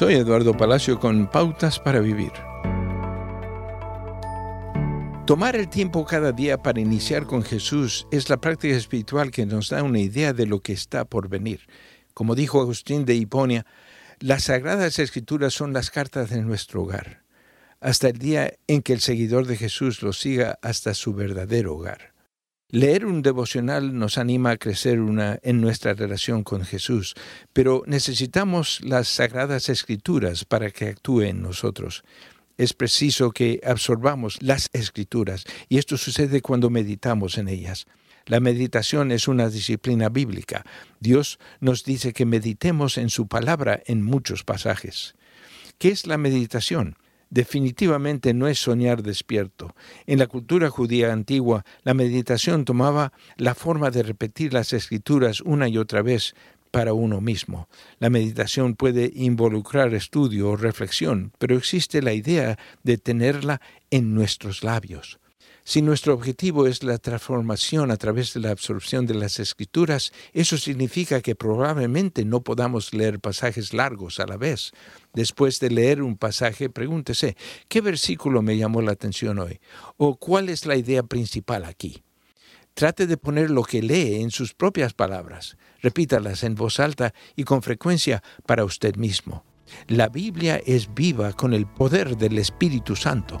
Soy Eduardo Palacio con Pautas para Vivir. Tomar el tiempo cada día para iniciar con Jesús es la práctica espiritual que nos da una idea de lo que está por venir. Como dijo Agustín de Hiponia, las sagradas escrituras son las cartas de nuestro hogar, hasta el día en que el seguidor de Jesús lo siga hasta su verdadero hogar. Leer un devocional nos anima a crecer en nuestra relación con Jesús, pero necesitamos las sagradas escrituras para que actúe en nosotros es preciso que absorbamos las escrituras y esto sucede cuando meditamos en ellas. La meditación es una disciplina bíblica. Dios nos dice que meditemos en su palabra en muchos pasajes. ¿Qué es la meditación? Definitivamente no es soñar despierto. En la cultura judía antigua, la meditación tomaba la forma de repetir las escrituras una y otra vez, para uno mismo. La meditación puede involucrar estudio o reflexión, pero existe la idea de tenerla en nuestros labios. Si nuestro objetivo es la transformación a través de la absorción de las escrituras, eso significa que probablemente no podamos leer pasajes largos a la vez. Después de leer un pasaje, pregúntese, ¿qué versículo me llamó la atención hoy? ¿O cuál es la idea principal aquí? Trate de poner lo que lee en sus propias palabras. Repítalas en voz alta y con frecuencia para usted mismo. La Biblia es viva con el poder del Espíritu Santo